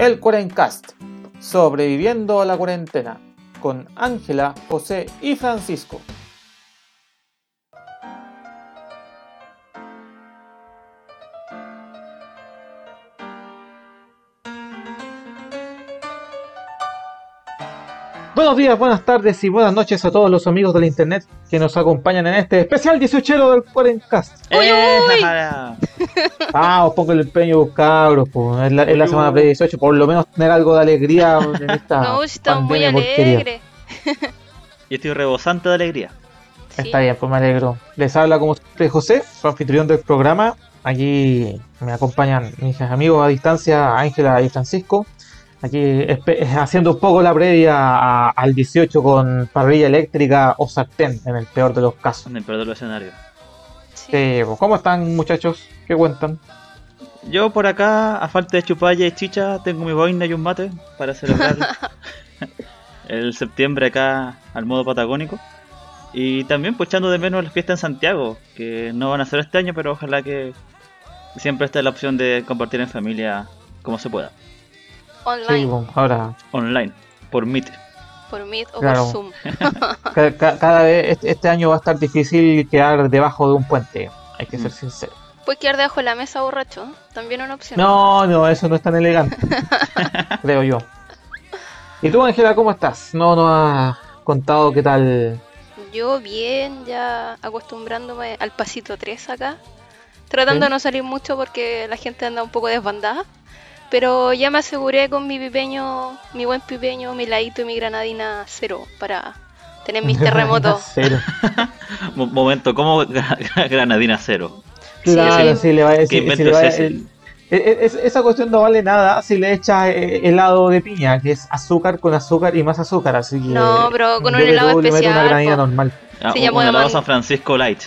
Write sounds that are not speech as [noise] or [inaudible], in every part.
el Cuarencast, sobreviviendo a la cuarentena, con Ángela, José y Francisco. Buenos días, buenas tardes y buenas noches a todos los amigos del internet que nos acompañan en este especial 18 del Cuarencast. [laughs] Ah, os pongo el empeño, cabros, pues. Es la, es la semana pre-18, por lo menos tener algo de alegría en [laughs] esta No, estamos muy alegres. Yo estoy rebosante de alegría. Sí. Está bien, pues me alegro. Les habla como siempre José, su anfitrión del programa. Aquí me acompañan mis amigos a distancia, Ángela y Francisco. Aquí haciendo un poco la previa a- al 18 con parrilla eléctrica o sartén, en el peor de los casos. En el peor de los escenarios. Sí. Pues, ¿Cómo están muchachos? ¿Qué cuentan? Yo por acá, a falta de chupalla y chicha, tengo mi boina y un mate para celebrar [laughs] el septiembre acá al modo patagónico. Y también pues echando de menos las fiestas en Santiago, que no van a ser este año, pero ojalá que siempre esté la opción de compartir en familia como se pueda. Online, Sí, ahora Online, por Meet. Por Meet o Claro. por Zoom. [laughs] ca- ca- cada vez este, este año va a estar difícil quedar debajo de un puente, hay que ser Mm. sincero. Puedes quedar debajo de la mesa borracho, también una opción. No, no, eso no es tan elegante, [laughs] creo yo. ¿Y tú, Ángela, cómo estás? No nos has contado qué tal. Yo bien, ya acostumbrándome al pasito 3 acá. Tratando Sí. de no salir mucho porque la gente anda un poco desbandada. Pero ya me aseguré con mi pipeño, mi buen pipeño, mi ladito y mi granadina cero para tener mis [laughs] terremotos. Cero. [laughs] Mo- momento, ¿cómo gra- Granadina cero? Sí, Claro, sí. si le va a ¿Qué decir. Si invento le va a- es ese? el- e- e- es- esa cuestión no vale nada si le echas eh, helado de piña, que es azúcar con azúcar y más azúcar, así que. No, pero con un yo que helado especial, una granina po. normal. Ah, Sí, un, un helado San Francisco Light.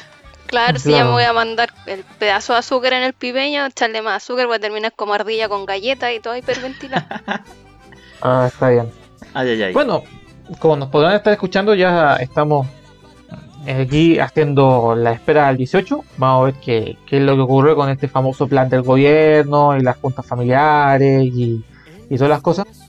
Claro, si ya me voy a mandar el pedazo de azúcar en el pipeño, echarle más azúcar, voy a terminar como ardilla con galletas y todo hiperventilado. [laughs] Ah, está bien. Ay, ay, ay. Bueno, como nos podrán estar escuchando, ya estamos aquí haciendo la espera del 18. Vamos a ver qué, qué es lo que ocurrió con este famoso plan del gobierno y las juntas familiares y, y todas las cosas.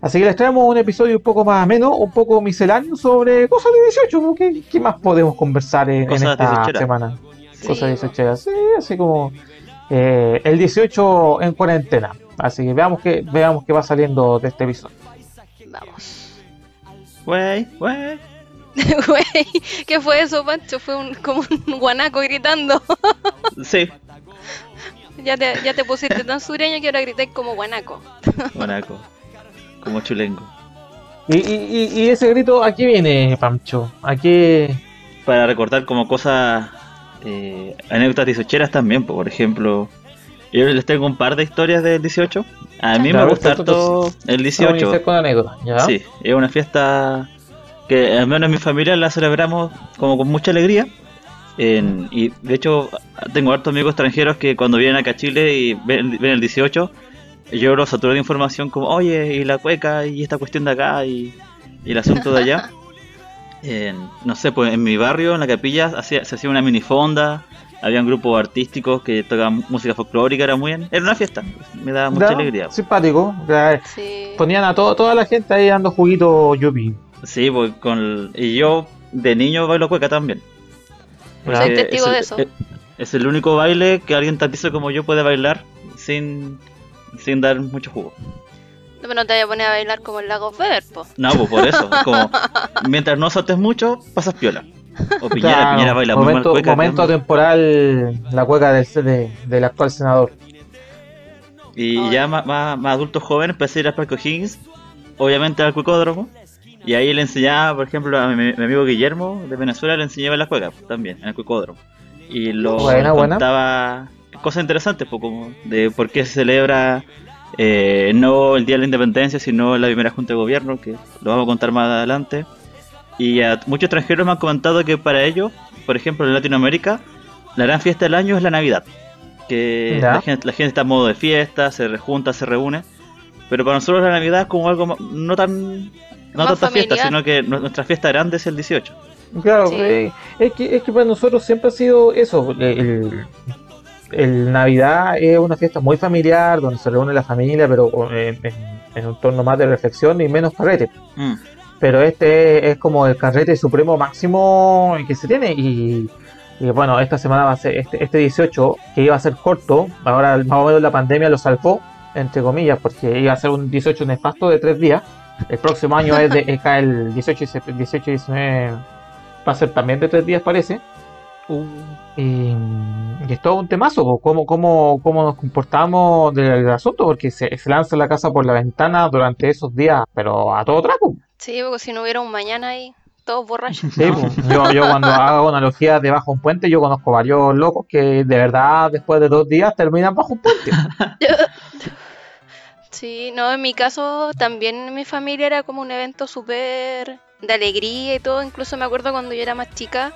Así que les traemos un episodio un poco más ameno, un poco misceláneo sobre cosas de 18. ¿no? ¿Qué, qué más podemos conversar en, esta 18. semana? Sí, Cosas po. 18. Sí, así como eh, el 18 en cuarentena. Así que veamos qué, veamos qué va saliendo de este episodio. Vamos. Wey, wey. [laughs] Güey, ¿qué fue eso, Pancho? Fue un, como un guanaco gritando. [laughs] Sí, ya, te, ya te pusiste tan sureño que ahora gritáis como guanaco. guanaco. Como chulengo. Y, y, y- ese grito, ¿a qué viene, Pancho? ¿A qué...? Para recordar como cosas, eh, anécdotas dieciocheras también, po, por ejemplo. Yo les tengo un par de historias del 18. A mí me gusta harto el Vamos a 18. iniciar con anécdotas, ¿ya? Sí, es una fiesta que al menos en mi familia la celebramos como con mucha alegría. En- y de hecho tengo hartos amigos extranjeros que cuando vienen acá a Chile y ven, ven el 18, yo los saturo de información como, oye, y la cueca, y esta cuestión de acá, y, y el asunto de allá. [laughs] En- no sé, pues en mi barrio, en la capilla, hacía- se hacía una minifonda, había grupos artísticos que tocaban música folclórica, era muy bien, era una fiesta, me daba mucha Ya, alegría. Simpático. ya, Sí. Ponían a todo, toda la gente ahí dando juguito yupi. Sí, pues con el- y yo de niño bailo cueca también. Soy testigo es el- de eso. Es, es el único baile que alguien tan tizo como yo puede bailar sin, sin dar mucho jugo. No, pero no te vayas a poner a bailar como el lago Feber, po. No, pues por eso. es como, [laughs] mientras no saltes mucho, pasas piola. O Piñera, Claro, Piñera baila muy momento, mal cueca. momento ¿no? temporal, la cueca del, de- del actual senador. Y Ay. ya más, más, más adultos jóvenes empecé a ir al Parque Higgins, obviamente al cuecódromo. Y ahí le enseñaba, por ejemplo, a mi, mi amigo Guillermo de Venezuela, le enseñaba la cueca también, en el cuecódromo. Y lo Buena, buena. Cosas interesantes, pues, como de por qué se celebra eh, no el Día de la Independencia, sino la primera Junta de Gobierno, que lo vamos a contar más adelante. Y a muchos extranjeros me han comentado que para ellos, por ejemplo en Latinoamérica, la gran fiesta del año es la Navidad. Que la gente, la gente está en modo de fiesta, se rejunta, se reúne. Pero para nosotros la Navidad es como algo ma- no tan... No tanta fiesta, sino que nu- nuestra fiesta grande es el 18. Claro, Sí. eh, es, que, es que para nosotros siempre ha sido eso. El, el Navidad es una fiesta muy familiar, donde se reúne la familia, pero en, un torno más de reflexión y menos carrete. Mm. Pero este es como el carrete supremo máximo que se tiene y, y bueno, esta semana va a ser, este, este 18, que iba a ser corto, ahora más o menos la pandemia lo salvó, entre comillas, porque iba a ser un 18 nefasto de tres días. El próximo año es, de, [laughs] es el 18 y sep- 18 y 19, va a ser también de tres días parece. Y, y es todo un temazo, cómo, cómo, cómo nos comportamos del, del asunto, porque se, se lanza la casa por la ventana durante esos días, pero a todo trapo. Sí, porque si no hubiera un mañana ahí, todos borrachos. Sí, pues, [laughs] yo, yo cuando hago analogías de bajo un puente, yo conozco varios locos que de verdad después de dos días terminan bajo un puente. [laughs] Sí, no, en mi caso también en mi familia era como un evento súper de alegría y todo. Incluso me acuerdo cuando yo era más chica,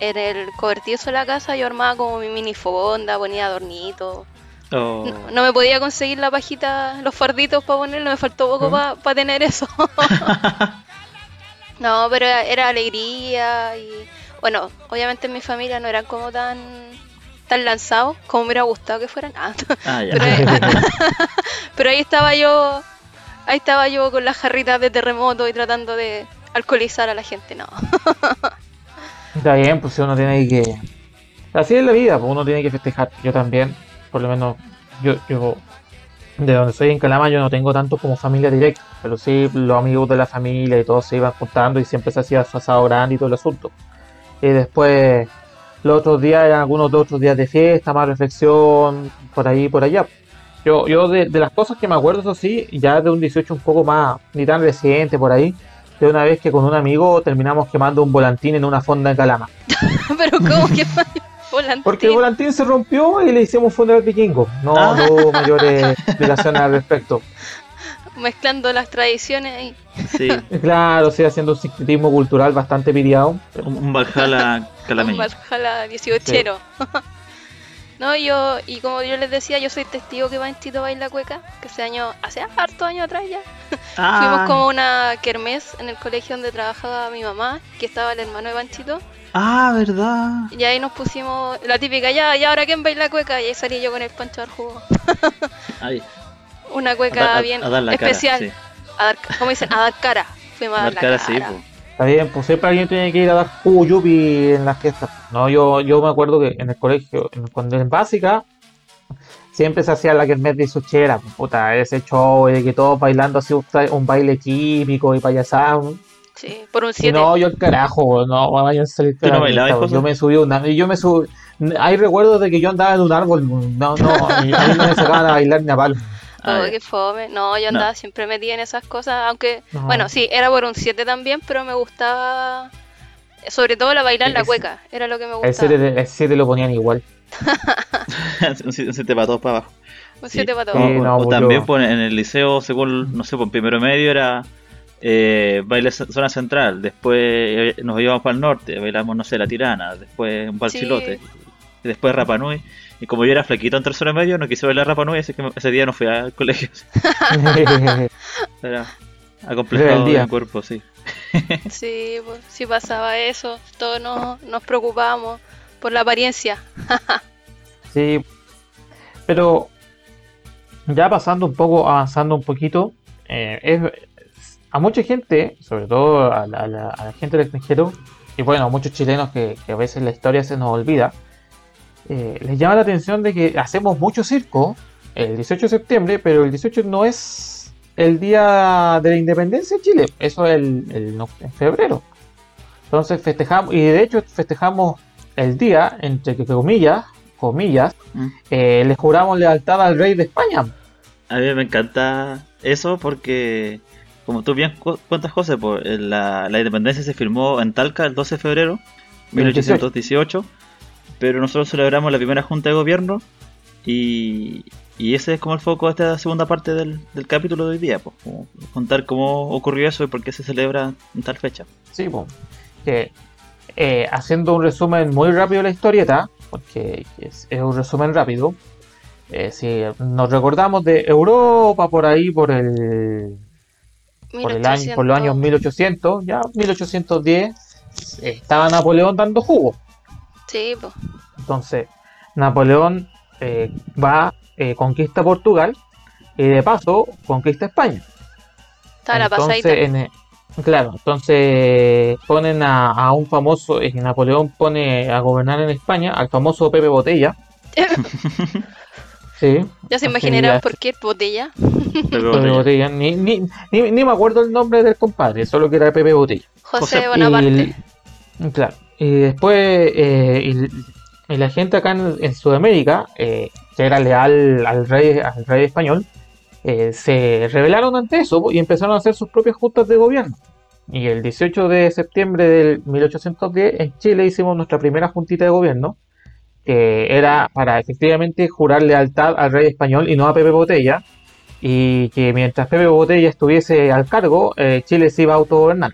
en el cobertizo de la casa yo armaba como mi mini fonda, ponía adornitos. Oh. No, no me podía conseguir la pajita, los farditos para ponerlo, me faltó poco Ujú. para tener eso. [laughs] no, pero era, era alegría y bueno, obviamente en mi familia no eran como tan tan lanzados como me hubiera gustado que fueran. Ah, [laughs] Ah, pero, eh, [laughs] pero ahí estaba yo, ahí estaba yo con las jarritas de terremoto y tratando de alcoholizar a la gente, no. Está bien, pues uno tiene que... Así es la vida, pues uno tiene que festejar. Yo también, por lo menos, yo, yo de donde soy en Calama, yo no tengo tanto como familia directa, pero sí los amigos de la familia y todos se iban juntando y siempre se hacía asado grande y todo el asunto. Y después, los otros días eran algunos de otros días de fiesta, más reflexión, por ahí por allá. Yo, yo de, de las cosas que me acuerdo, eso sí, ya de un 18 un poco más, ni tan reciente por ahí, de una vez que con un amigo terminamos quemando un volantín en una fonda en Calama. [laughs] pero como que [laughs] volantín. Porque el volantín se rompió y le hicimos un funeral vikingo. No, Ah. hubo mayores explicaciones al respecto. [laughs] mezclando las tradiciones ahí. Sí, Claro, sí, haciendo un sincretismo cultural bastante piriado. un, un Valhalla Un calameño. Valhalla 18 No, yo, y como yo les decía, yo soy testigo que Panchito baila cueca, que ese año, hace harto años atrás ya. [laughs] Ah, Fuimos como a una kermés en el colegio donde trabajaba mi mamá, que estaba el hermano de Panchito, ah, verdad. y ahí nos pusimos la típica, ya, ya ahora quién baila cueca, y ahí salí yo con el Pancho al jugo. [laughs] Una a, cueca dar- a- bien a dar especial, sí. a dar, ¿cómo dicen? A dar cara. Fuimos a A dar, dar la cara, cara. sí, po. Está bien, pues siempre alguien tiene que ir a dar jugo yupi en las fiestas. No, yo, yo me acuerdo que en el colegio, en- cuando en básica, siempre se hacía la kermés de Suchera. pues, Puta, ese show de que todos bailando así un, un baile típico y payasado. Sí, por un Y 7. no, yo el carajo, no, vayan a salir ¿Tú no bailabas, José? Yo me subí a un árbol, yo me subí, hay recuerdos de que yo andaba en un árbol, no, no, a mí no me sacaban a bailar ni a palo. Ah, Oh, qué fome. No, yo No. andaba siempre metida en esas cosas, aunque, No. bueno, sí, era por un 7 también, pero me gustaba, sobre todo la bailar la cueca, era lo que me El gustaba. 7, el 7 lo ponían igual. [laughs] [laughs] un siete- un siete para todos para abajo. Un Sí. 7 para todos. Sí, o- no, o pues también pues, en el liceo, según, no sé, por primero medio era eh, baile zona central, después eh, nos íbamos para el norte, bailamos, no sé, la tirana, después un balsilote, y después Rapanui. Y como yo era flaquito en tercero medio, no quise bailar Rapanui, así que ese día no fui al colegio. [laughs] Era acomplejado de mi cuerpo, sí. [laughs] Sí, pues, sí pasaba eso, todos nos, nos preocupábamos por la apariencia. [laughs] Sí, pero ya pasando un poco, avanzando un poquito, eh, es, a mucha gente, sobre todo a la, a la- a la gente del extranjero, y bueno, a muchos chilenos que, que a veces la historia se nos olvida, eh, les llama la atención de que hacemos mucho circo el 18 de septiembre, pero el 18 no es el día de la independencia de Chile, eso es el, el no- en febrero. Entonces festejamos, y de hecho festejamos el día, entre comillas, comillas, Mm. eh, le juramos lealtad al rey de España. A mí me encanta eso porque, como tú bien cu- cuentas, José, pues, eh, la, la independencia se firmó en Talca el 12 de febrero de 1818, pero nosotros celebramos la primera junta de gobierno y, y ese es como el foco de esta segunda parte del, del capítulo de hoy día, pues, como contar cómo ocurrió eso y por qué se celebra en tal fecha. Sí, que eh, haciendo un resumen muy rápido de la historieta, porque es, es un resumen rápido, eh, si nos recordamos de Europa por ahí, por el, por, el año, por los años 1800, ya 1810, estaba Napoleón dando jugo. Sí, pues. Entonces, Napoleón eh, va, eh, conquista Portugal y de paso conquista España. Está la Entonces, pasadita. en e- claro, entonces ponen a, a un famoso, eh, Napoleón pone a gobernar en España al famoso Pepe Botella. [laughs] sí, Ya se imaginarán ya- por qué botella. Pepe Pepe Botella. Botella. Ni, ni, ni, ni me acuerdo el nombre del compadre, solo que era Pepe Botella. José José- Bonaparte. Y, claro. Y después, eh, y, y la gente acá en, en Sudamérica, eh, que era leal al rey, al rey español, eh, se rebelaron ante eso y empezaron a hacer sus propias juntas de gobierno. Y el 18 de septiembre del 1810 en Chile hicimos nuestra primera juntita de gobierno, que era para efectivamente jurar lealtad al rey español y no a Pepe Botella, y que mientras Pepe Botella estuviese al cargo, eh, Chile se iba a autogobernar.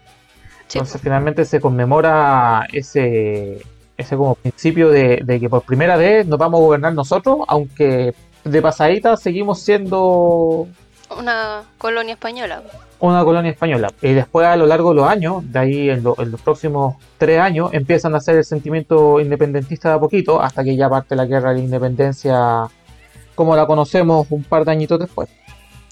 Entonces finalmente se conmemora ese, ese como principio de, de que por primera vez nos vamos a gobernar nosotros, aunque de pasadita seguimos siendo una colonia española. una colonia española. Y después a lo largo de los años, de ahí en, lo- en los próximos tres años, empiezan a hacer el sentimiento independentista de a poquito, hasta que ya parte la guerra de la independencia como la conocemos un par de añitos después.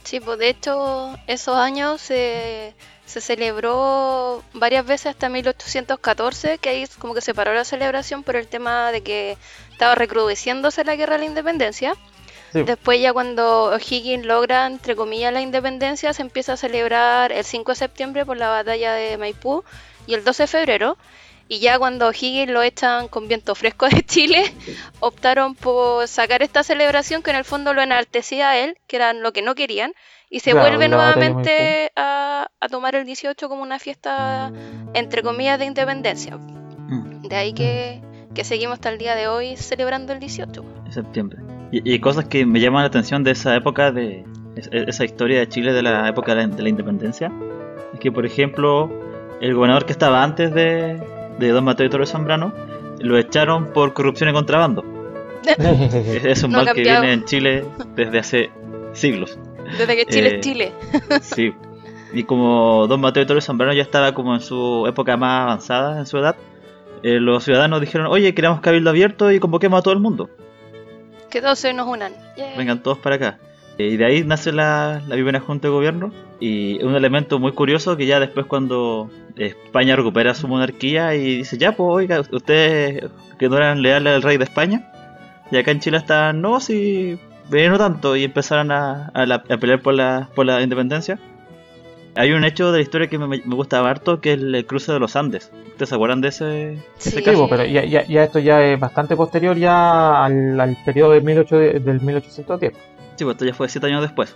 Sí, pues de hecho esos años se, se celebró varias veces hasta 1814, que ahí como que se paró la celebración por el tema de que estaba recrudeciéndose la guerra de la independencia. Sí. Después ya cuando O'Higgins logra, entre comillas, la independencia, se empieza a celebrar el 5 de septiembre por la batalla de Maipú y el 12 de febrero. Y ya cuando O'Higgins lo echan con viento fresco de Chile, [laughs] optaron por sacar esta celebración que en el fondo lo enaltecía a él, que era lo que no querían, y se Claro, vuelve de nuevamente a, a tomar el 18 como una fiesta, entre comillas, de independencia. Mm, De ahí que, que seguimos hasta el día de hoy celebrando el 18. en septiembre. Y, y cosas que me llaman la atención de esa época, de es- esa historia de Chile de la época de la, de la independencia, es que, por ejemplo, el gobernador que estaba antes de, de Don Mateo y Torres Zambrano, lo echaron por corrupción y contrabando. Es, un [laughs] No mal que viene en Chile desde hace siglos. [laughs] Desde que Chile Eh, es Chile. [laughs] Sí. Y como Don Mateo de Torres Zambrano ya estaba como en su época más avanzada, en su edad, eh, los ciudadanos dijeron, oye, queremos cabildo abierto y convoquemos a todo el mundo. Que todos se nos unan. Yeah. Vengan todos para acá. Eh, Y de ahí nace la, la primera junta de gobierno. Y un elemento muy curioso que ya después cuando España recupera su monarquía y dice, ya pues oiga, ustedes que no eran leales al rey de España, y acá en Chile están, no, si no tanto, y empezaron a, a la- a pelear por la, por la independencia. Hay un hecho de la historia que me, me gusta harto, que es el, cruce de los Andes. ¿Ustedes se acuerdan de ese, ese Sí. Sí, caso? po, pero ya, ya, ya esto ya es bastante posterior ya al, al periodo del, 18 del 1810. Sí, pues esto ya fue siete años después.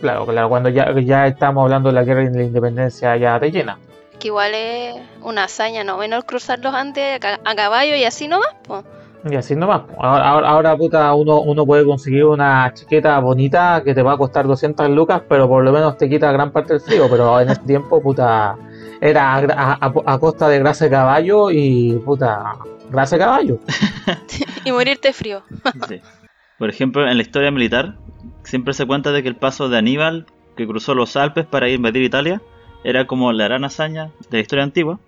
Claro, claro, cuando ya, ya estamos hablando de la guerra de la independencia ya de llena. Que igual es una hazaña, ¿no? Menos cruzar los Andes a, ca- a caballo y así nomás, pues. Y así nomás. Ahora, ahora, ahora, puta, uno, uno puede conseguir una chiqueta bonita que te va a costar 200 lucas, pero por lo menos te quita gran parte del frío. Pero en ese tiempo, puta, era a, gra- a- a- a costa de grasa de caballo y, puta, grasa de caballo. [laughs] Y morirte frío. Sí. Por ejemplo, en la historia militar, siempre se cuenta de que el paso de Aníbal, que cruzó los Alpes para ir a invadir Italia, era como la gran hazaña de la historia antigua.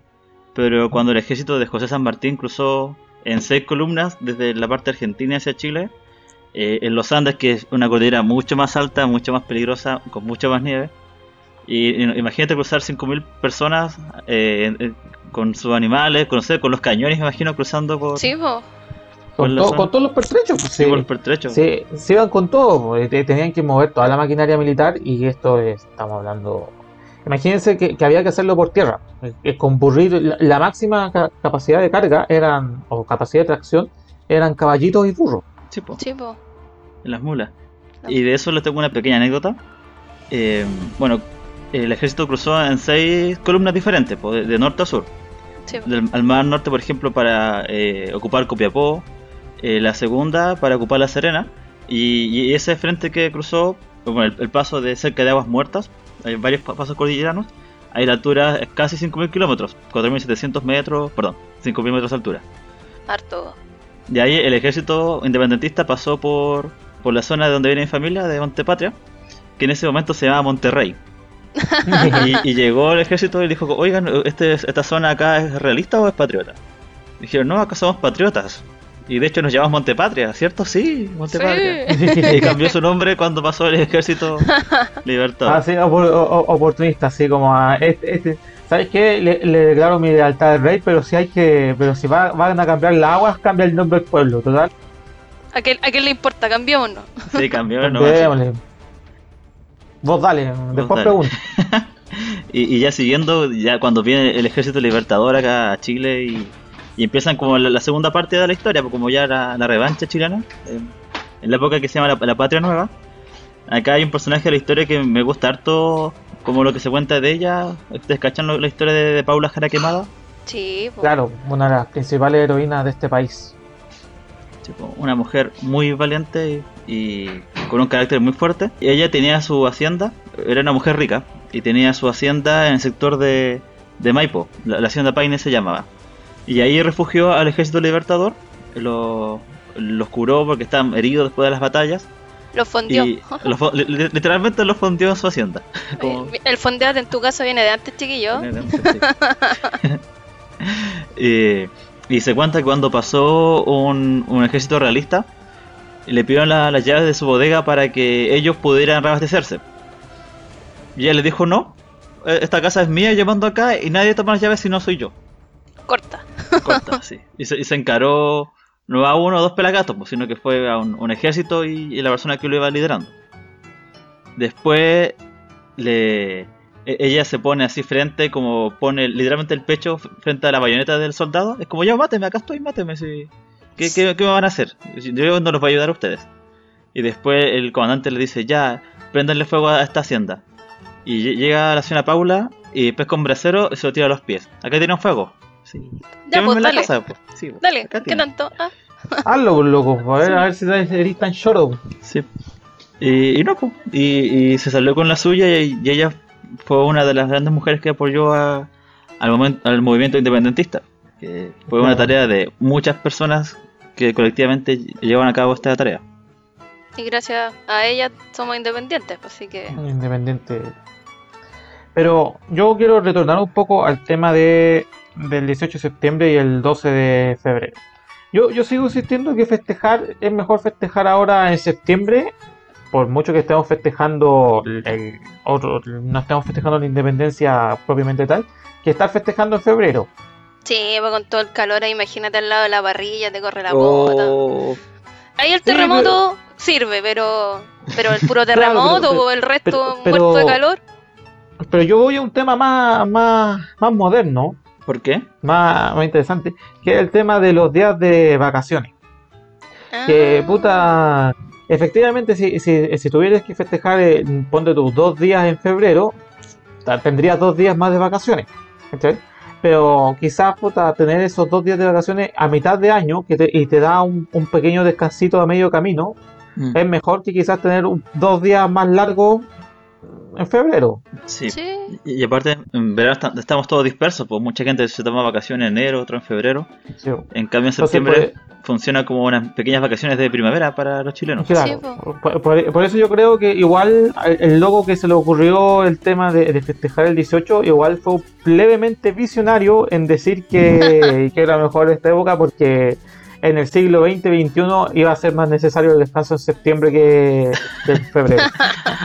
Pero cuando el ejército de José San Martín cruzó en seis columnas desde la parte argentina hacia Chile, eh, en los Andes, que es una cordillera mucho más alta, mucho más peligrosa, con mucha más nieve. Y, imagínate cruzar 5.000 personas eh, en- con sus animales, con, con los cañones, imagino, cruzando por, Sí, pues. Con, to- con todos los pertrechos. pues, sí, por los pertrechos. Sí, se iban con todo, pues, te- tenían que mover toda la maquinaria militar y esto es- estamos hablando. Imagínense que, que había que hacerlo por tierra, eh, eh, con burrir la, la máxima ca- capacidad de carga eran o capacidad de tracción eran caballitos y burros. Sí, po. Sí, pues. en las mulas. Y de eso les tengo una pequeña anécdota. Eh, bueno, el ejército cruzó en seis columnas diferentes, de, de norte a sur. Sí, po. Del, al mar norte, por ejemplo, para eh, ocupar Copiapó. Eh, la segunda para ocupar La Serena. Y, y ese frente que cruzó, bueno, el, el paso de cerca de Aguas Muertas, hay varios pa- pasos cordilleranos. Ahí la altura es casi 5.000 kilómetros, 4.700 metros, perdón, 5.000 metros de altura. Harto. De ahí el ejército independentista pasó por, por la zona de donde viene mi familia, de Montepatria, que en ese momento se llamaba Monterrey. [laughs] Y, y llegó el ejército y dijo, oigan, este, ¿esta zona acá es realista o es patriota? Dijeron, no, acá somos patriotas. Y de hecho nos llamamos Montepatria, ¿cierto? Sí, Montepatria. Sí. Y cambió su nombre cuando pasó el ejército [laughs] libertador. Así, o- oportunista, así como a este, este- ¿sabes qué? Le, le declaro mi lealtad al rey, pero si hay que, pero si va- van a cambiar las aguas, cambia el nombre del pueblo, total. ¿A quién, a quién le importa? Cambiémonos. Sí, cambió el nombre. Cambiémosle. Vos dale, después dale. pregunta. [laughs] Y, y ya siguiendo, ya cuando viene el ejército libertador acá a Chile y, y empiezan como la, la segunda parte de la historia, pues como ya la, la revancha chilena, eh, en la época que se llama la, la Patria Nueva, acá hay un personaje de la historia que me gusta harto, como lo que se cuenta de ella. ¿Ustedes cachan lo- la historia de, de Paula Jara Quemada? Sí, po. Claro, una de las principales heroínas de este país. Tipo, una mujer muy valiente y, y con un carácter muy fuerte. Y ella tenía su hacienda, era una mujer rica, y tenía su hacienda en el sector de, de Maipo, la, la hacienda Paine se llamaba. Y ahí refugió al ejército libertador, lo- los curó porque estaban heridos después de las batallas. Los fo- li- li- literalmente los fundió en su hacienda. Como- El fondeado en tu casa viene de antes, chiquillo. [laughs] Eh, y se cuenta que cuando pasó un, un ejército realista, le pidieron la- las llaves de su bodega para que ellos pudieran reabastecerse. Y ella les dijo no, eh, esta casa es mía, yo mando acá y nadie toma las llaves si no soy yo. Corta. Corta, [laughs] sí. Y se, y se encaró no a uno o dos pelagatos, pues, sino que fue a un, un ejército y, y la persona que lo iba liderando. Después le e- ella se pone así frente, como pone literalmente el pecho frente a la bayoneta del soldado. Es como, ya, máteme, acá estoy, máteme. sí. ¿Qué, qué, qué me van a hacer? Yo no los voy a ayudar a ustedes. Y después el comandante le dice, ya, prendanle fuego a esta hacienda. Y lle- llega la señora Paula y pesca un brasero y se lo tira a los pies. Acá tiene un fuego. Sí. Ya, pues, en la dale. casa, pues. Sí, pues. Dale, Acá ¿qué tiene. tanto? Ah, [laughs] Hazlo, pues, loco, a ver, a ver si eres tan choro. Sí. Y, y no, pues, y, y se salió con la suya y, y ella fue una de las grandes mujeres que apoyó a- al, movimiento independentista. Que fue una tarea de muchas personas que colectivamente llevan a cabo esta tarea. y gracias a ella somos independientes, pues, así que. Independiente. Pero yo quiero retornar un poco al tema de, del 18 de septiembre y el 12 de febrero. Yo, yo sigo insistiendo que festejar es mejor festejar ahora en septiembre, por mucho que estemos festejando el, el otro, no estemos festejando la independencia propiamente tal, que estar festejando en febrero. Sí, pues, con todo el calor ahí, imagínate al lado de la parrilla, te corre la bota. Oh, Ahí el Sí, terremoto sirve, pero. Pero el puro [laughs] Claro, terremoto pero- o el resto pero- pero- muerto de calor. Pero yo voy a un tema más, más, más moderno, ¿Por qué? más, más interesante, que es el tema de los días de vacaciones. Que Ah, puta. Efectivamente, si, si, si tuvieras que festejar, eh, ponte tus dos días en febrero, tendrías dos días más de vacaciones. ¿cachai? Pero quizás, puta, tener esos dos días de vacaciones a mitad de año que te- y te da un, un pequeño descansito a medio camino, Mm, es mejor que quizás tener un- dos días más largos en febrero. Sí. Sí. Y, y aparte, en verano esta- estamos todos dispersos, pues mucha gente se toma vacaciones en enero, otro en febrero. Sí. En cambio, en Entonces, septiembre pues, funciona como unas pequeñas vacaciones de primavera para los chilenos. Claro, Sí, por, por- por eso yo creo que igual el, el loco que se le ocurrió el tema de, de festejar el 18, igual fue levemente visionario en decir que, [laughs] que era mejor esta época porque en el siglo XX-XXI iba a ser más necesario el descanso en septiembre que [laughs] en febrero.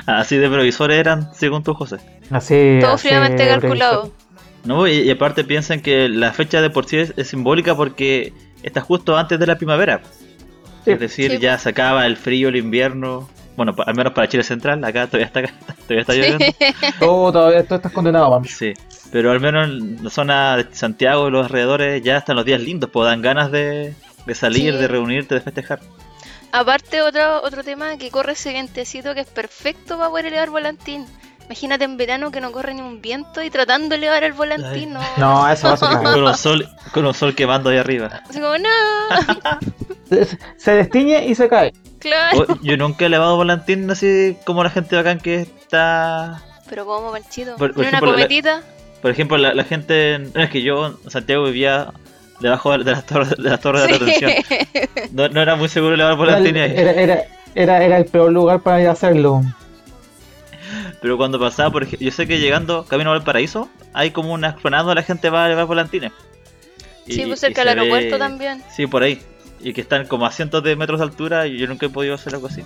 Así de previsores eran, según tú, José. Así, Todo así fríamente calculado. No, y, y aparte piensan que la fecha de por sí es, es simbólica porque está justo antes de la primavera. Sí. Es decir, Sí. ya se acaba el frío, el invierno. Bueno, al menos para Chile Central, acá todavía está, [laughs] todavía está lloviendo. Todo, todavía todo estás condenado, mami. Sí, pero al menos en la zona de Santiago y los alrededores ya están los días lindos, pues dan ganas de, de salir, Sí. de reunirte, de festejar. Aparte, otro, otro tema que corre ese vientecito que es perfecto para poder elevar volantín. Imagínate en verano que no corre ni un viento y tratando de elevar el volantín, no. No, eso va a ser. [laughs] Con un sol, con un sol quemando ahí arriba. Así como, no, [laughs] Se- Se destiñe y se cae. claro. Yo nunca he elevado volantín así como la gente bacán que está Pero como, Panchito, Por- por ¿Tiene una la- cometita? Por ejemplo, la, la gente. no, es que yo en Santiago vivía debajo de las torres de, las torres de retención. No, no era muy seguro elevar Era, volantín ahí. era, era, era, era el peor lugar para ir a hacerlo. Pero cuando pasaba, por ejemplo, yo sé que llegando camino al paraíso, hay como una explanada donde la gente va a elevar volantines. Sí, pues cerca del aeropuerto ve- también. Sí, por ahí. y que están como a cientos de metros de altura y yo nunca he podido hacer algo así.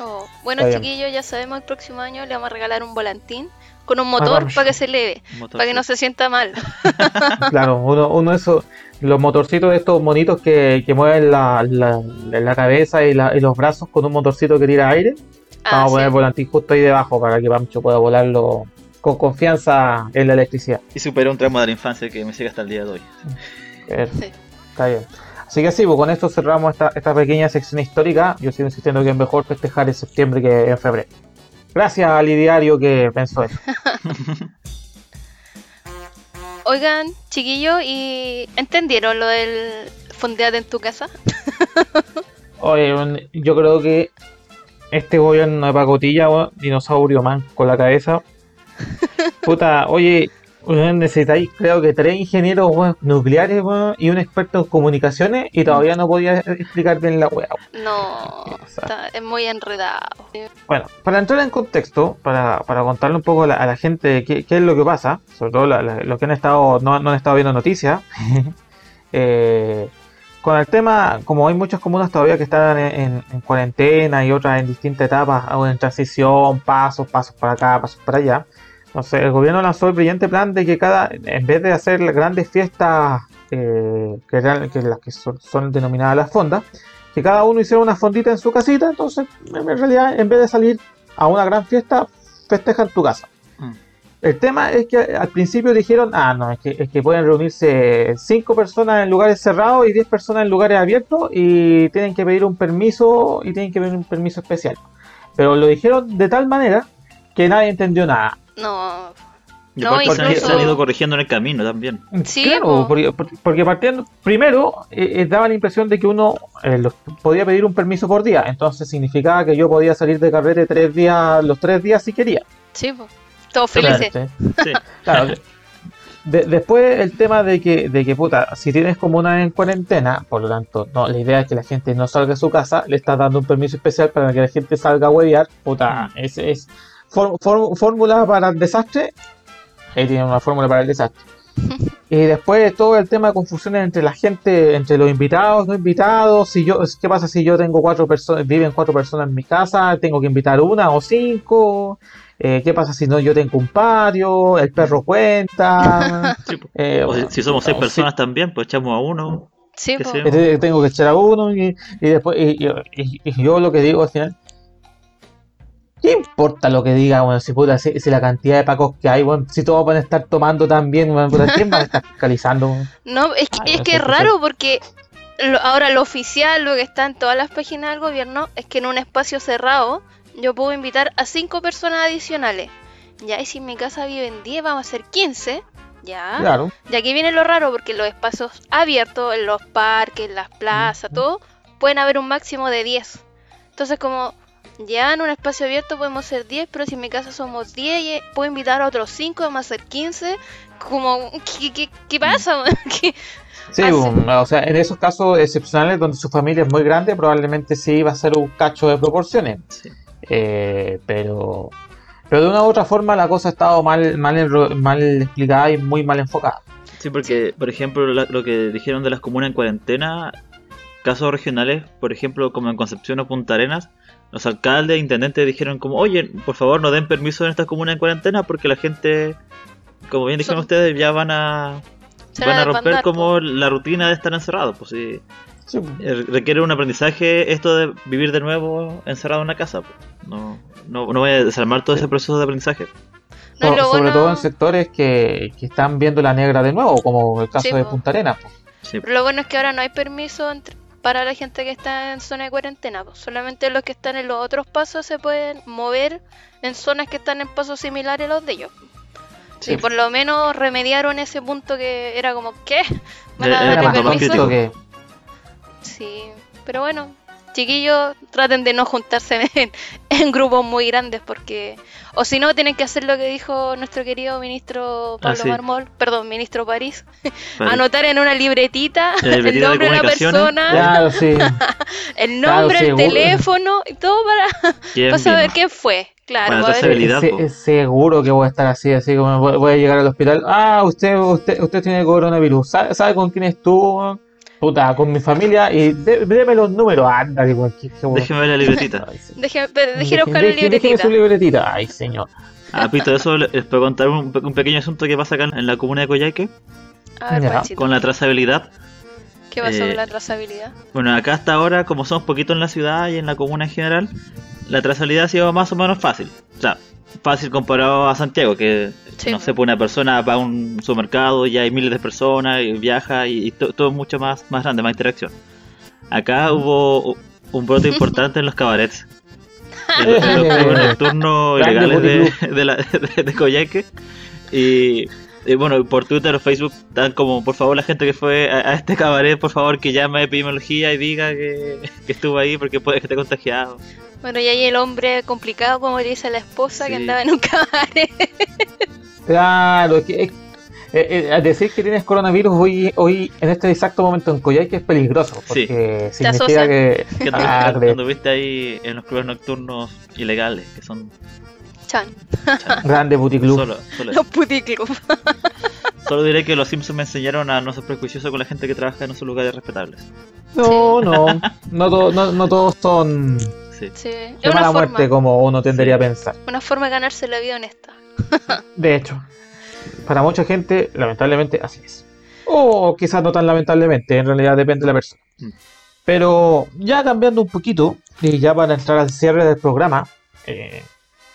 Oh, Bueno, Está bien. chiquillos, ya sabemos, el próximo año le vamos a regalar un volantín con un motor vamos. para que se eleve, motor, para que no se sienta mal. [laughs] Claro, uno, uno de esos, los motorcitos de estos monitos que, que mueven la, la, la cabeza y, la- y los brazos con un motorcito que tira aire. Ah, Vamos a poner el volantín justo ahí debajo para que Pancho pueda volarlo con confianza en la electricidad. Y superé un trauma de la infancia que me sigue hasta el día de hoy. Sí. Está bien. Así que sí, pues con esto cerramos esta, esta pequeña sección histórica. Yo sigo insistiendo que es mejor festejar en septiembre que en febrero. Gracias al ideario que pensó eso. [laughs] Oigan, chiquillos, ¿y entendieron lo del fondeate en tu casa? Oye, yo creo que este gobierno de pacotilla, dinosaurio man con la cabeza. [laughs] Puta, oye, weón, necesitáis creo que tres ingenieros weón, nucleares weón, y un experto en comunicaciones y todavía no podía explicar bien la weá. No, está- es muy enredado. Bueno, para entrar en contexto, para, para contarle un poco a la, a la gente qué, qué es lo que pasa, sobre todo la- la- los que han estado, no, no han estado viendo noticias, [laughs] eh, con el tema, como hay muchas comunas todavía que están en, en- en cuarentena y otras en distintas etapas, o en transición, pasos, pasos para acá, pasos para allá, el gobierno lanzó el brillante plan de que cada, en vez de hacer las grandes fiestas, eh, que, eran- que las que son, son denominadas las fondas, que cada uno hiciera una fondita en su casita, entonces en realidad en vez de salir a una gran fiesta, festeja en tu casa. Mm. El tema es que al principio dijeron, ah, no, es que, es que pueden reunirse 5 personas en lugares cerrados y 10 personas en lugares abiertos y tienen que pedir un permiso y tienen que pedir un permiso especial. Pero lo dijeron de tal manera que nadie entendió nada. No, Y No, aparte se, han, incluso- se han ido corrigiendo en el camino también. Sí, claro, po. porque, porque partiendo, primero eh, eh, daba la impresión de que uno eh, los- podía pedir un permiso por día, entonces significaba que yo podía salir de carrete tres días, los tres días si quería. sí, po. todos felices. Claro, Sí. [laughs] claro. De- después el tema de que, de que, puta, si tienes comunas en cuarentena, por lo tanto, no, la idea es que la gente no salga de su casa, le estás dando un permiso especial para que la gente salga a huevear, puta, es, es for- fórmula para el desastre, ahí tienen una fórmula para el desastre. [laughs] Y después todo el tema de confusiones entre la gente, entre los invitados, no invitados, si yo, ¿qué pasa si yo tengo cuatro personas, viven cuatro personas en mi casa, tengo que invitar una o cinco? Eh, ¿Qué pasa si no yo tengo un patio? El perro cuenta. [laughs] Sí, po. Eh, O si, si somos seis o personas también, pues echamos a uno. Sí, Que si- este, tengo que echar a uno y, y después y, y- y- y yo lo que digo al final. ¿Qué importa lo que diga, bueno, si, puta, si, si la cantidad de pacos que hay, bueno, si todos van a estar tomando también, bueno, puta, ¿quién va a estar fiscalizando? No, es que, Ay, es, no que es raro porque lo- ahora lo oficial, lo que está en todas las páginas del gobierno, es que en un espacio cerrado yo puedo invitar a cinco personas adicionales. Ya, y si en mi casa viven 10, vamos a ser 15. Ya. Claro. Y aquí viene lo raro porque los espacios abiertos, en los parques, en las plazas, todo, pueden haber un máximo de 10. Entonces, como ya en un espacio abierto podemos ser 10, pero si en mi casa somos 10, y puedo invitar a otros 5, vamos a ser 15. Como, ¿qué, qué, qué pasa? [laughs] ¿Qué- Sí, bueno, o sea, en esos casos excepcionales donde su familia es muy grande, probablemente sí va a ser un cacho de proporciones. Sí. Eh, pero, pero de una u otra forma la cosa ha estado mal, mal, enro- mal explicada y muy mal enfocada. Sí, porque, por ejemplo, la- lo que dijeron de las comunas en cuarentena, casos regionales, por ejemplo, como en Concepción o Punta Arenas, los alcaldes e intendentes dijeron como, oye, por favor no den permiso en estas comunas en cuarentena porque la gente, como bien dijeron Son- ustedes, ya van a, van a romper po. como la rutina de estar encerrados. Pues sí, Sí, Eh, requiere un aprendizaje esto de vivir de nuevo encerrado en una casa. pues. No, no, no voy a desarmar todo ese proceso de aprendizaje. No, So- sobre bueno- todo en sectores que, que están viendo la negra de nuevo, como el caso Sí, de. Punta Arenas. Sí. Pero lo bueno es que ahora no hay permiso entre- para la gente que está en zona de cuarentena. po. Solamente los que están en los otros pasos se pueden mover en zonas que están en pasos similares a los de ellos. Sí. Y por lo menos remediaron ese punto que era como, ¿qué? ¿Van a era más que Sí, pero bueno, chiquillos, traten de no juntarse [laughs] en, en grupos muy grandes porque... O si no, tienen que hacer lo que dijo nuestro querido ministro Pablo Ah, sí. Marmol, perdón, ministro París, [laughs] Vale. anotar en una libretita [laughs] el de nombre de la comunicaciones. persona, Claro, sí. el Claro, nombre, el teléfono y todo para, ¿Quién para saber quién fue. Claro, Bueno, seguro que voy a estar así, así como voy, voy a llegar al hospital. Ah, usted, usted, usted tiene coronavirus. ¿Sabe, sabe con quién estuvo? Puta, con mi familia y dé- deme los números. Anda, que cualquier- Déjeme ver la libretita. Ay, sí. Déjeme, déjeme buscar la déjeme libretita. su libretita. Ay, señor. Ah, Pito, eso le- les puedo contar un, un pequeño asunto que pasa acá en la comuna de Coyhaique A ver, Ya. Panchito, con la trazabilidad. ¿qué pasó eh, con la trazabilidad? Bueno, acá hasta ahora, como somos poquitos en la ciudad y en la comuna en general, la trazabilidad ha sido más o menos fácil. O sea, fácil comparado a Santiago, que Sí. no sé, pues una persona va a un supermercado y hay miles de personas y viaja y, y to- todo mucho más, más grande, más interacción. Acá hubo un brote importante en los cabarets. En los, en los clubes nocturnos ilegales de, de, la, [laughs] de, de. Y, y bueno, por Twitter o Facebook dan como, por favor, la gente que fue a, a este cabaret, por favor, que llame a epidemiología y diga que, que estuvo ahí porque puede que esté contagiado. Bueno, y ahí el hombre complicado, como le dice la esposa, que Sí. andaba en un cabaret. Claro, es que, es- eh, eh, decir que tienes coronavirus hoy, hoy en este exacto momento en Coyhaique es peligroso, porque significa asocian. que [laughs] Que anduviste, ahí en los clubes nocturnos ilegales, que son Chan, grande puticlub. solo, solo, eso. los puticlub. [laughs] Solo diré que los Simpsons me enseñaron a no ser prejuicioso con la gente que trabaja en esos lugares respetables. No, no, no, to- no, no todos son Sí. Sí, de una mala forma, muerte como uno tendría a pensar. una forma de ganarse la vida honesta. [laughs] De hecho, para mucha gente, lamentablemente, así es. O quizás no tan lamentablemente, en realidad depende de la persona. Mm. Pero ya cambiando un poquito, y ya para entrar al cierre del programa, eh,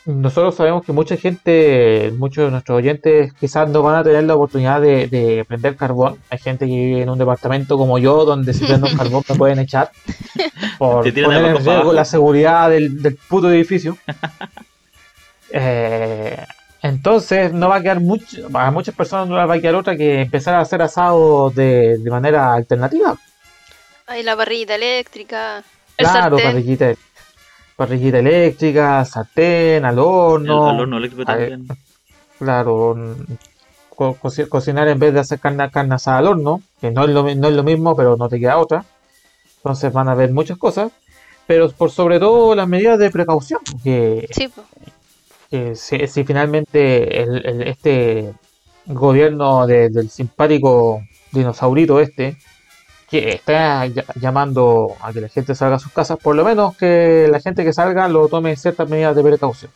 nosotros sabemos que mucha gente, muchos de nuestros oyentes quizás no van a tener la oportunidad de, de prender carbón. Hay gente que vive en un departamento como yo, donde si prendo un carbón me pueden echar [laughs] por poner en riesgo abajo. la seguridad del, del puto edificio. [laughs] Eh, entonces no va a quedar mucho, a muchas personas no les va a quedar otra que empezar a hacer asados de, de manera alternativa. Ahí la barrillita eléctrica, el Claro, sartén. parrillita, parrillita eléctrica, sartén, al horno. El, al horno eléctrico a ver, también. Claro, co- co- cocinar en vez de hacer carne, carne asada al horno, que no es, lo, mi- no es lo mismo, pero no te queda otra. Entonces van a haber muchas cosas, pero por sobre todo las medidas de precaución, que, Sí, que si, si finalmente el- el- este gobierno de- del simpático dinosaurito este, que está ll- llamando a que la gente salga a sus casas, por lo menos que la gente que salga lo tome ciertas medidas de precaución.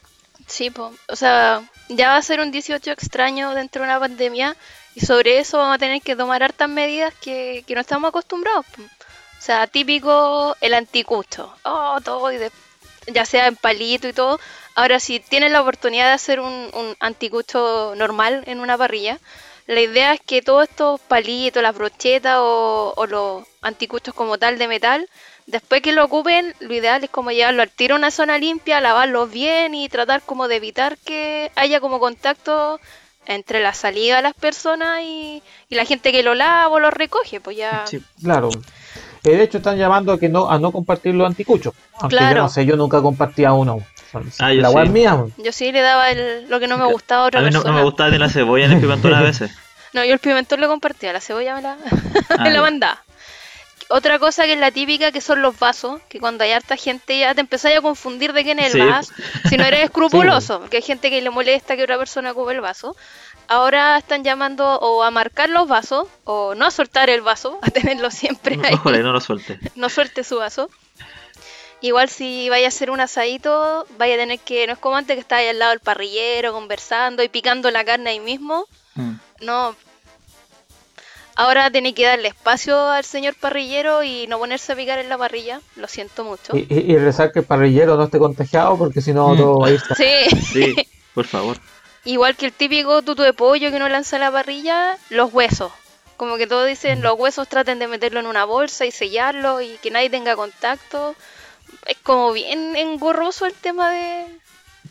Sí, po. o sea, ya va a ser un 18 extraño dentro de una pandemia y sobre eso vamos a tener que tomar hartas medidas que, que no estamos acostumbrados. po. O sea, típico el anticucho, oh, todo, y de- ya sea en palito y todo. Ahora, si tienen la oportunidad de hacer un, un anticucho normal en una parrilla, la idea es que todos estos palitos, las brochetas o, o los anticuchos como tal de metal, Después que lo ocupen, lo ideal es como llevarlo al tiro a una zona limpia, lavarlos bien y tratar como de evitar que haya como contacto entre la salida de las personas y, y la gente que lo lava o lo recoge, pues ya... Sí. Claro. Eh, de hecho, están llamando a que no a no compartir los anticuchos. Aunque Claro. yo no sé, yo nunca compartía uno. Ah, yo la sí. es mía. Yo sí le daba el- lo que no me gustaba a otra A mí no, no persona. me gustaba ni la cebolla ni el pimentón a veces. [laughs] No, yo el pimentón lo compartía, la cebolla me la, [laughs] Ah, me la ya. mandaba. Otra cosa que es la típica, que son los vasos, que cuando hay harta gente ya te empezáis a confundir de quién es el Sí. vaso, si no eres [laughs] escrupuloso, porque hay gente que le molesta que otra persona ocupe el vaso. Ahora están llamando o a marcar los vasos, o no a soltar el vaso, [laughs] a tenerlo siempre ahí, Ojalá no lo suelte. [laughs] no suelte su vaso. Igual si vaya a hacer un asadito, vaya a tener que, no es como antes que estaba ahí al lado del parrillero conversando y picando la carne ahí mismo, Mm. no. Ahora tiene que darle espacio al señor parrillero y no ponerse a picar en la parrilla. Lo siento mucho. Y, y- y rezar que el parrillero no esté contagiado porque si no Mm. todo va a irse. [laughs] Sí, Sí, por favor. Igual que el típico tuto de pollo que no lanza a la parrilla, los huesos. Como que todos dicen, los huesos traten de meterlo en una bolsa y sellarlo y que nadie tenga contacto. Es como bien engorroso el tema de...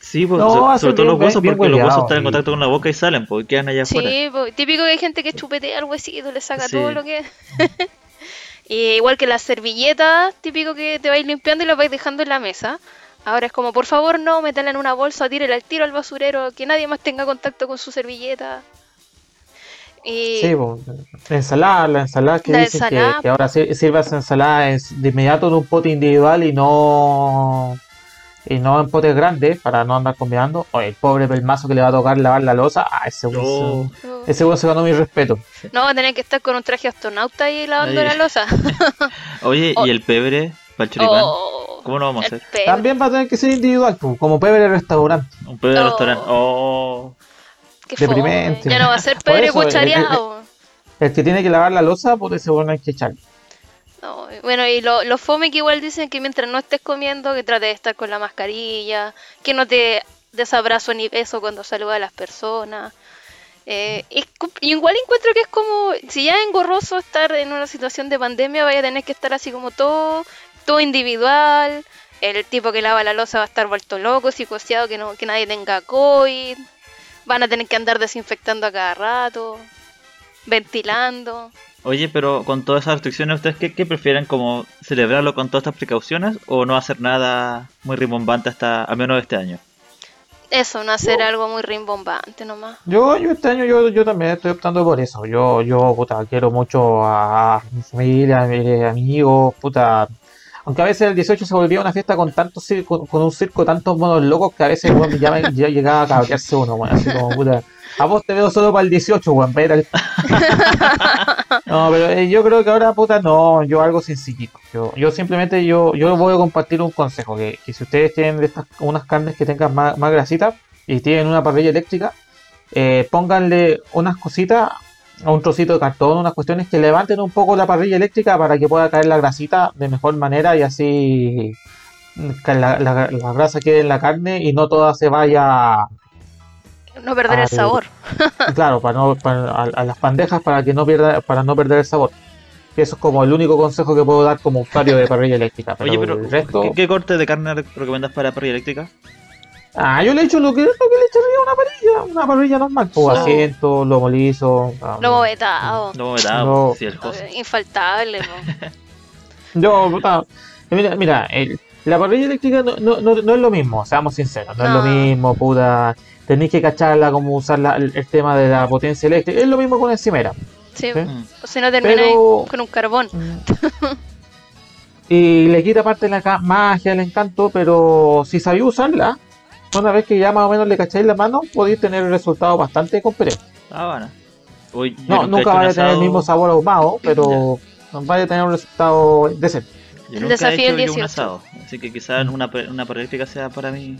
Sí, pues, No, sobre todo los huesos, bien porque los huesos están en contacto con la boca y salen, porque quedan allá afuera. Sí, po, típico que hay gente que chupetea el huesito, le saca Sí. todo lo que... [laughs] y igual que las servilletas, típico que te vais limpiando y las vais dejando en la mesa. Ahora es como, por favor, no, métela en una bolsa, tírela al tiro al basurero, que nadie más tenga contacto con su servilleta. Y Sí, po. ensalada, la ensalada que La dicen que- ensalada, que, ahora sir- sirvas ensalada es de inmediato en un pote individual y no y no en potes grandes para no andar combinando. O el pobre pelmazo que le va a tocar lavar la losa, ah, ese No. oh, Ese se ganó mi respeto. No, va a tener que estar con un traje astronauta ahí lavando la losa. [laughs] Oye, Oh. ¿y el pebre para el choripán? Oh, ¿Cómo lo vamos a el hacer? pebre. También va a tener que ser individual, pues, como pebre de restaurante. Un pebre de Oh. restaurante. Oh. Qué deprimente. fome. Ya no va a ser pebre eh, cuchareado. El que tiene que lavar la losa, pues ese weón hay que echarle. No, bueno, y lo, lo fome que igual dicen que mientras no estés comiendo, que trates de estar con la mascarilla, que no te des abrazo ni beso cuando saludas a las personas. Eh, y igual encuentro que es como, si ya es engorroso estar en una situación de pandemia, vaya a tener que estar así como todo, todo individual. El tipo que lava la losa va a estar vuelto loco, psicoseado, que, no, que nadie tenga COVID. Van a tener que andar desinfectando a cada rato, ventilando. Oye, pero con todas esas restricciones, ¿ustedes qué, qué prefieren? ¿Como celebrarlo con todas estas precauciones o no hacer nada muy rimbombante hasta al menos este año? Eso, no hacer algo muy rimbombante nomás. Yo, yo este año yo, yo también estoy optando por eso. Yo, yo, puta, quiero mucho a, a mi familia, a mis amigos, puta. Aunque a veces el 18 se volvía una fiesta con tantos cir- con, un circo, tantos monos locos que a veces ya, llegaba a cabrearse uno, weón, así como puta. A vos te veo solo para el 18, weón, No, pero eh, yo creo que ahora, puta, no, yo algo sencillito. Yo, yo simplemente, yo, yo voy a compartir un consejo, que, que si ustedes tienen de estas, unas carnes que tengan más, más grasitas y tienen una parrilla eléctrica, eh, pónganle unas cositas, un trocito de cartón, unas cuestiones que levanten un poco la parrilla eléctrica para que pueda caer la grasita de mejor manera y así mm, que la, la- la grasa quede en la carne y no toda se vaya No perder el sabor. [laughs] claro, para no para- a, a las bandejas para que no pierda para no perder el sabor. Y Eso es como el único consejo que puedo dar como usuario de parrilla eléctrica. Pero Oye, pero el resto, ¿qué, qué corte de carne re- recomiendas para parrilla eléctrica? Ah, yo le echo lo que, lo que le echaría a una parrilla, una parrilla normal, pues No. asiento, lomo liso. ah, Lomo vetado. No, vetado, No. sí, el host. Eh, Infaltable. [laughs] Yo, puta, mira, mira el- la parrilla eléctrica no, no, no, no es lo mismo, seamos sinceros, no, es lo mismo, puta. Tenéis que cacharla como usar la- el, el tema de la potencia eléctrica. Es lo mismo con encimera. Sí, Sí. Mm. o si no termináis Pero- con un carbón. [laughs] y le quita parte de la magia, el encanto, pero si sabéis usarla, una vez que ya más o menos le cacháis la mano, podéis tener resultados bastante competentes. Ah, bueno. Uy, No, nunca hecho vaya un a tener el mismo sabor ahumado, pero vaya a tener un resultado decente. Yo El nunca he desafío hecho del yo un 18. asado, así que quizás una, una eléctrica sea para mí.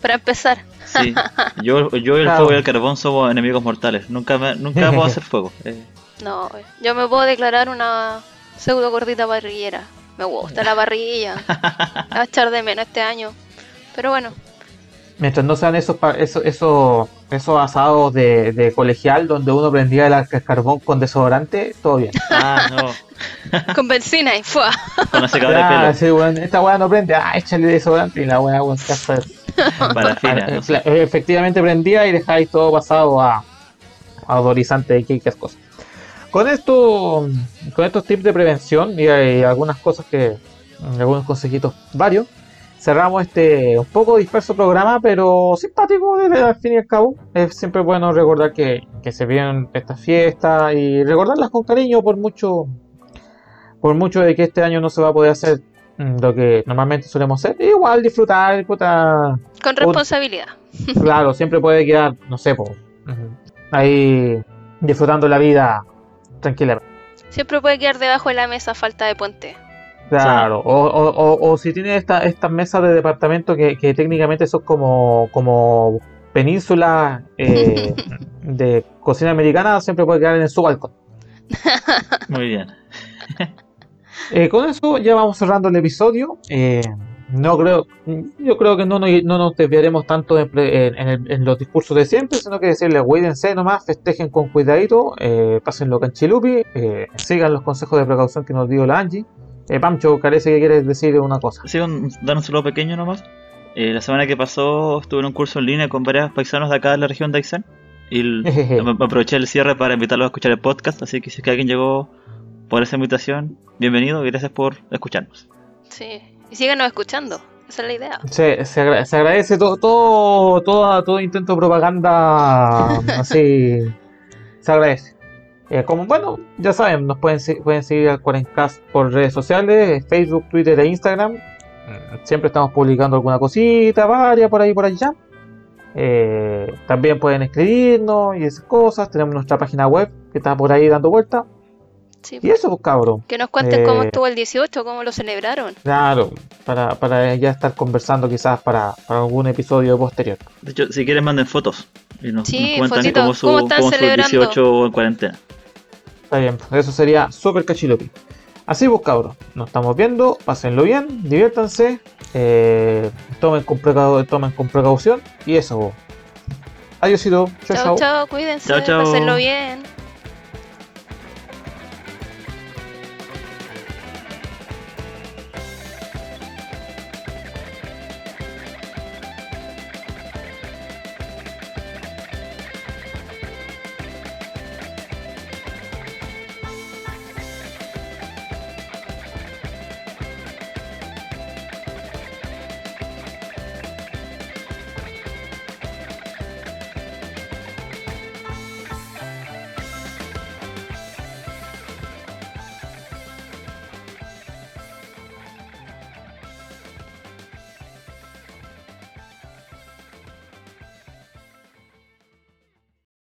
Para empezar. Sí, yo, yo el Claro. fuego y el carbón somos enemigos mortales. Nunca, me- nunca puedo hacer fuego. [laughs] Eh, No, yo me puedo declarar una pseudo gordita parrillera. Me gusta la parrilla. La voy a echar de menos este año. Pero bueno, Mientras no sean esos esos, esos, esos asados de, de colegial donde uno prendía el, carbón con desodorante, todo bien. [laughs] ah, no, [laughs] con benzina y ¡fua! con la secadora Ah, de pelo. sí, weón, esta weá no prende, ah, échale desodorante y la weá, weón, casa- [laughs] Parafina, Ah, no sé. efla- Efectivamente prendía y dejáis todo pasado a, a odorizante y qué cosas. Con esto, con estos tips de prevención y, hay algunas cosas que, algunos consejitos varios, cerramos este un poco disperso programa, pero simpático desde al fin y al cabo. Es siempre bueno recordar que, que se vienen estas fiestas y recordarlas con cariño por mucho, por mucho de que este año no se va a poder hacer mm, lo que normalmente solemos hacer. Igual disfrutar, puta, Con responsabilidad. [laughs] Claro, siempre puede quedar, no sé, po, ahí disfrutando la vida tranquilamente. Siempre puede quedar debajo de la mesa falta de puente. Claro, o, o, o, o si tiene esta, estas mesas de departamento que, que técnicamente son como, como penínsulas eh, [laughs] de cocina americana, siempre puede quedar en su balcón. Muy bien. [laughs] Eh, con eso ya vamos cerrando el episodio. Eh, no creo, yo creo que no, nos- no nos desviaremos tanto en, pre- en- en el- en los discursos de siempre, sino que decirles cuídense nomás, festejen con cuidadito, eh, pásenlo canchilupi, eh, sigan los consejos de precaución que nos dio la Angie. Eh, Pancho, parece que quieres decir una cosa. Sí, un, dar un saludo pequeño nomás. Eh, la semana que pasó estuve en un curso en línea con varios paisanos de acá de la región de Aysén. Y el- [laughs] me, me aproveché el cierre para invitarlos a escuchar el podcast. Así que si es que alguien llegó por esa invitación, bienvenido y gracias por escucharnos. Sí. Y síganos escuchando. Esa es la idea. Se, agra- se agradece todo, todo, todo, todo intento de propaganda [laughs] así. Se agradece. Eh, como bueno, ya saben, nos pueden, pueden seguir al Cuarencast por redes sociales, Facebook, Twitter e Instagram. Mm, Siempre estamos publicando alguna cosita, varias por ahí por allá. Eh, también pueden escribirnos y esas cosas. Tenemos nuestra página web que está por ahí dando vuelta. Sí. Y eso, pues cabrón. Que nos cuenten cómo Eh, estuvo el 18, cómo lo celebraron. Claro, para, para ya estar conversando quizás para, para algún episodio posterior. De hecho, si quieren, manden fotos. Y nos, Sí, nos fotitos, cómo su, ¿cómo están cómo su celebrando? 18 en cuarentena. Está bien, eso sería súper cachilopi. Así pues cabros, nos estamos viendo, pásenlo bien, diviértanse, eh, tomen, con tomen con precaución y eso. Adiósito, chao, Chao, chao. chao, cuídense, Chao, chao. pásenlo bien.